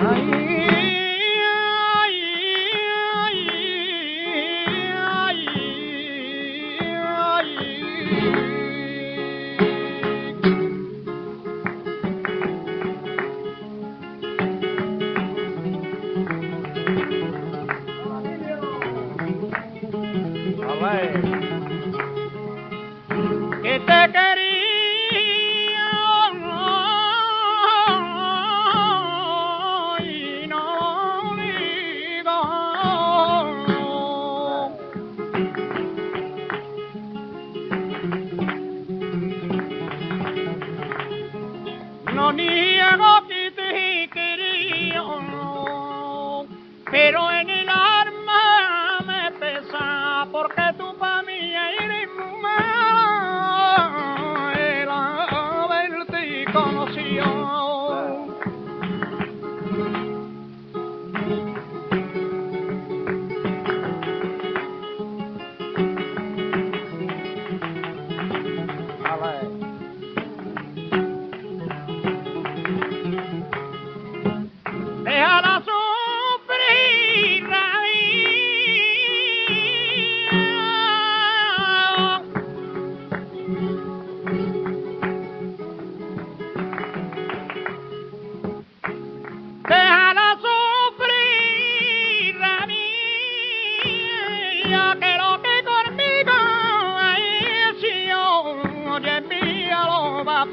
Take queremos. no niego que te quería pero en el alma me pesa porque tú para mí eres mujer, haberte conocido.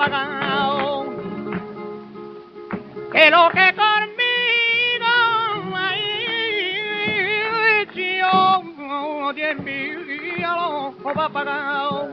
Apagado. Que lo que conmigo ay, yo de mi lo va apagado.